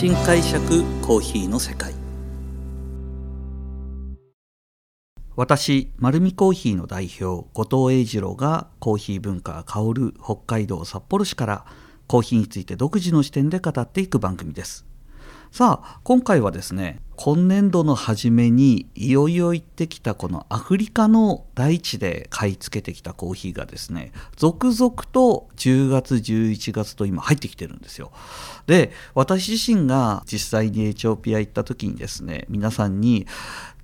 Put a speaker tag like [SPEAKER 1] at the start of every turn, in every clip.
[SPEAKER 1] 新解釈コーヒーの世界。私丸美コーヒーの代表後藤英二郎がコーヒー文化が香る北海道札幌市からコーヒーについて独自の視点で語っていく番組です。さあ今回はですね今年度の初めにいよいよ行ってきたこのアフリカの大地で買い付けてきたコーヒーがですね続々と10月11月と今入ってきてるんですよ。で私自身が実際にエチオピア行った時にですね皆さんに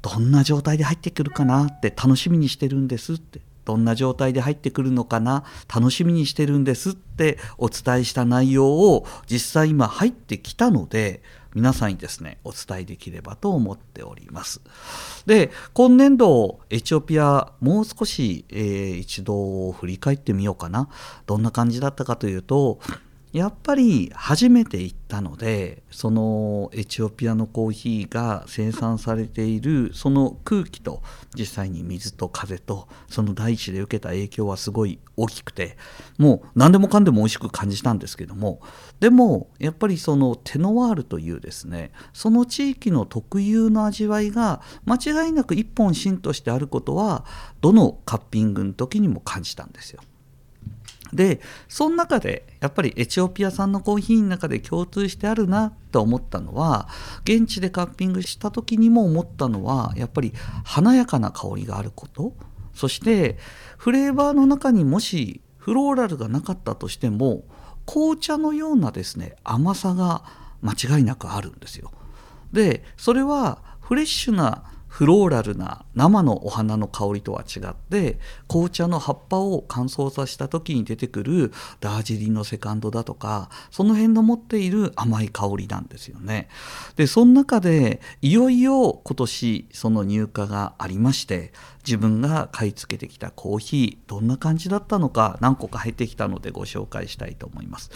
[SPEAKER 1] どんな状態で入ってくるかな？って楽しみにしてるんですって。どんな状態で入ってくるのかな？楽しみにしてるんですってお伝えした内容を実際今入ってきたので皆さんにですねお伝えできればと思っております。で今年度エチオピアもう少し、えー、一度振り返ってみようかな。どんな感じだったかというとやっぱり初めて行ったのでそのエチオピアのコーヒーが生産されているその空気と実際に水と風とその大地で受けた影響はすごい大きくてもう何でもかんでも美味しく感じたんですけどもでもやっぱりそのテノワールというですねその地域の特有の味わいが間違いなく一本芯としてあることはどのカッピングの時にも感じたんですよ。でその中でやっぱりエチオピア産のコーヒーの中で共通してあるなと思ったのは現地でカッピングした時にも思ったのはやっぱり華やかな香りがあることそしてフレーバーの中にもしフローラルがなかったとしても紅茶のようなですね甘さが間違いなくあるんですよ。でそれはフレッシュなフローラルな生のお花の香りとは違って紅茶の葉っぱを乾燥させた時に出てくるダージリンのセカンドだとかその辺の持っている甘い香りなんですよね。でその中でいよいよ今年その入荷がありまして自分が買い付けてきたコーヒーどんな感じだったのか何個か入ってきたのでご紹介したいと思います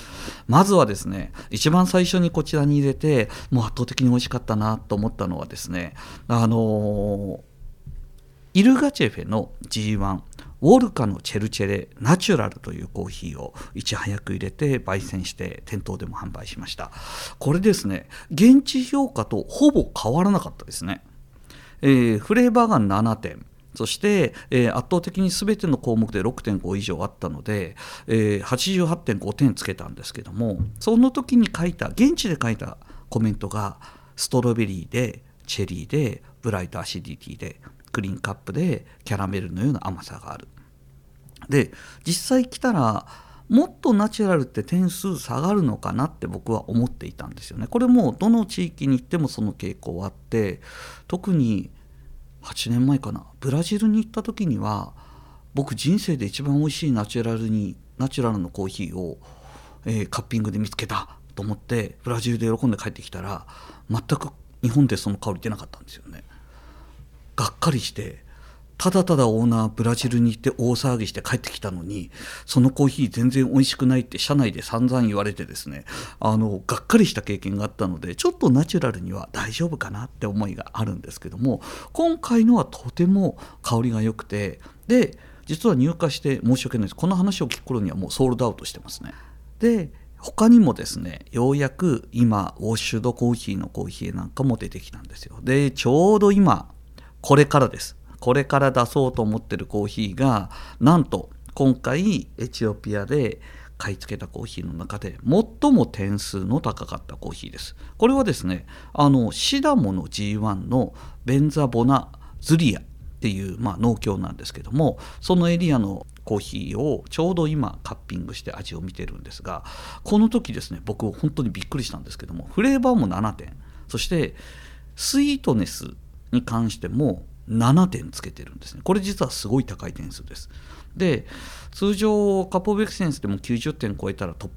[SPEAKER 1] まずはですね一番最初にこちらに入れてもう圧倒的に美味しかったなと思ったのはですねあののイルガチェフェの G1 ウォルカのチェルチェレナチュラルというコーヒーをいち早く入れて焙煎して店頭でも販売しました。これですね現地評価とほぼ変わらなかったですね、えー、フレーバーが7点。そして、えー、圧倒的に全ての項目で6.5以上あったので、えー、88.5点つけたんですけどもその時に書いた現地で書いたコメントがストロベリーでチェリーで bright acidity で clean cup でキャラメルのような甘さがある。で実際来たらもっとナチュラルって点数下がるのかなって僕は思っていたんですよね。これもどの地域に行ってもその傾向はあって特に8年前かなブラジルに行った時には僕人生で一番美味しいナチュラルにナチュラルのコーヒーを、えー、カッピングで見つけたと思ってブラジルで喜んで帰ってきたら全く日本でその香り出なかったんですよね。がっかりしてただただオーナーブラジルに行って大騒ぎして帰ってきたのにそのコーヒー全然美味しくないって社内で散々言われてですねあのがっかりした経験があったのでちょっとナチュラルには大丈夫かなって思いがあるんですけども今回のはとても香りが良くてで実は入荷して申し訳ないですこの話を聞く頃にはもうソールドアウトしてますね。で他にもですねようやく今ウォッシュドコーヒーのコーヒーなんかも出てきたんですよでちょうど今これからですこれから出そうと思ってるコーヒーがなんと今回エチオピアで買い付けたコーヒーの中で最も点数の高かったコーヒーです。これはですねあのシダモの G1 のベンザボナズリアっていう、まあ、農協なんですけどもそのエリアのコーヒーをちょうど今カッピングして味を見てるんですがこの時ですね僕本当にびっくりしたんですけどもフレーバーも7点そしてスイートネスに関しても7点つけてるんですね。これ実はすごい高い点数です。で通常カポベクセンスでも90点超えたらトッ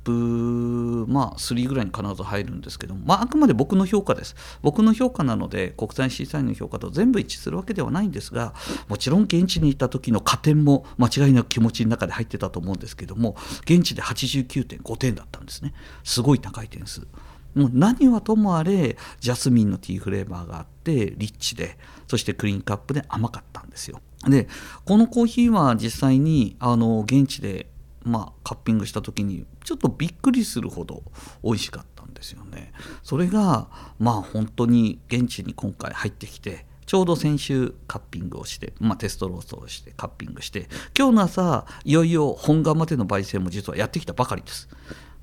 [SPEAKER 1] プまあ3ぐらいに必ず入るんですけども、まあ、あくまで僕の評価です。僕の評価なので国際審査員の評価と全部一致するわけではないんですがもちろん現地に行った時の加点も間違いなく気持ちの中で入ってたと思うんですけども現地で89.5点だったんですね。すごい高い点数。もう何はともあれジャスミンのティーフレーバーがあってリッチでそしてクリーンカップで甘かったんですよでこのコーヒーは実際にあの現地でまあ、カッピングした時にちょっとびっくりするほど美味しかったんですよね。それがまあ本当に現地に今回入ってきてちょうど先週カッピングをして、まあ、テストローストをしてカッピングして今日の朝いよいよ本窯での焙煎も実はやってきたばかりです。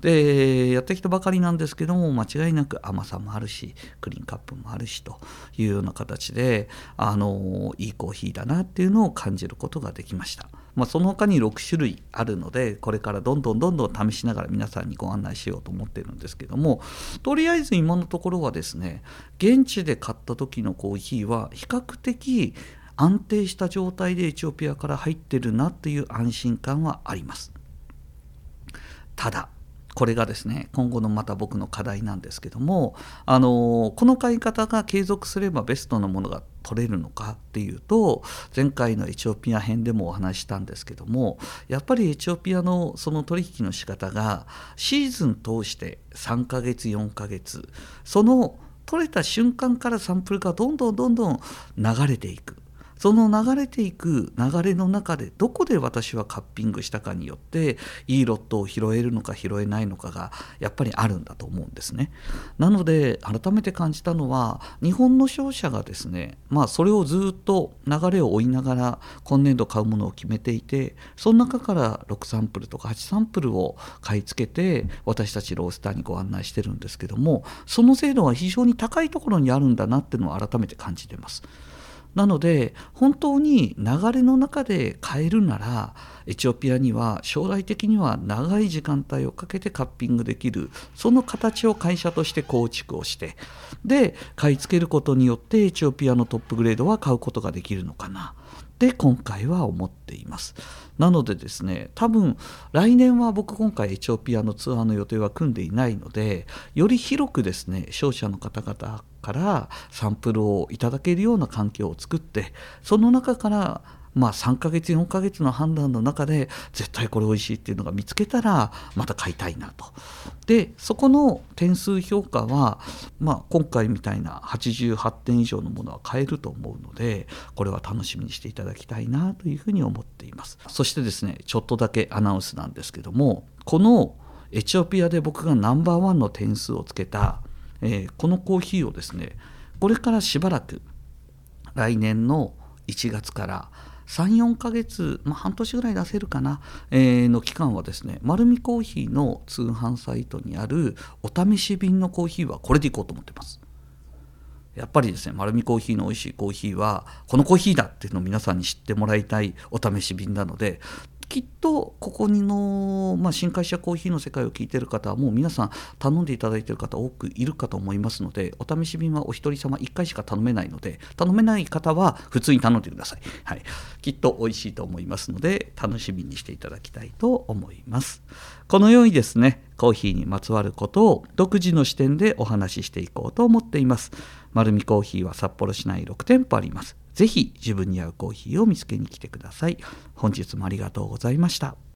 [SPEAKER 1] でやってきたばかりなんですけども間違いなく甘さもあるしクリーンカップもあるしというような形であのいいコーヒーだなっていうのを感じることができました。まあ、その他に6種類あるのでこれからどんどんどんどん試しながら皆さんにご案内しようと思ってるんですけどもとりあえず今のところはですね現地で買った時のコーヒーは比較的安定した状態でエチオピアから入ってるなっていう安心感はあります。ただこれがですね今後のまた僕の課題なんですけどもあのこの買い方が継続すればベストなものが取れるのかっていうと前回のエチオピア編でもお話したんですけどもやっぱりエチオピアのその取引の仕方がシーズン通して3ヶ月4ヶ月その取れた瞬間からサンプルがどんどんどんどん流れていく。その流れていく流れの中でどこで私はカッピングしたかによっていいロットを拾えるのか拾えないのかがやっぱりあるんだと思うんですね。なので改めて感じたのは日本の商社がですねまあそれをずっと流れを追いながら今年度買うものを決めていてその中から6サンプルとか8サンプルを買い付けて私たちロースターにご案内してるんですけどもその精度は非常に高いところにあるんだなっていうのを改めて感じてます。なので本当に流れの中で変えるならエチオピアには将来的には長い時間帯をかけてカッピングできるその形を会社として構築をしてで買い付けることによってエチオピアのトップグレードは買うことができるのかな。って今回は思っています。なのでですね多分来年は僕今回エチオピアのツアーの予定は組んでいないのでより広くですね商社の方々からサンプルをいただけるような環境を作ってその中からまあ、3ヶ月4ヶ月の判断の中で絶対これ美味しいっていうのが見つけたらまた買いたいなと。でそこの点数評価は、まあ、今回みたいな88点以上のものは買えると思うのでこれは楽しみにしていただきたいなというふうに思っています。そしてですねちょっとだけアナウンスなんですけどもこのエチオピアで僕がナンバーワンの点数をつけた、えー、このコーヒーをですねこれからしばらく来年の1月から34ヶ月、まあ、半年ぐらい出せるかな、えー、の期間はですね丸るコーヒーの通販サイトにあるお試し便のコーヒーはこれでいこうと思ってます。やっぱりですね丸るコーヒーの美味しいコーヒーはこのコーヒーだっていうのを皆さんに知ってもらいたいお試し便なのできっとここにの、まあ、新会社コーヒーの世界を聞いてる方はもう皆さん頼んでいただいてる方多くいるかと思いますのでお試し便はお一人様1回しか頼めないので頼めない方は普通に頼んでください、はい、きっと美味しいと思いますので楽しみにしていただきたいと思います。このようにですねコーヒーにまつわることを独自の視点でお話ししていこうと思っています。丸るコーヒーは札幌市内6店舗あります。ぜひ自分に合うコーヒーを見つけに来てください。本日もありがとうございました。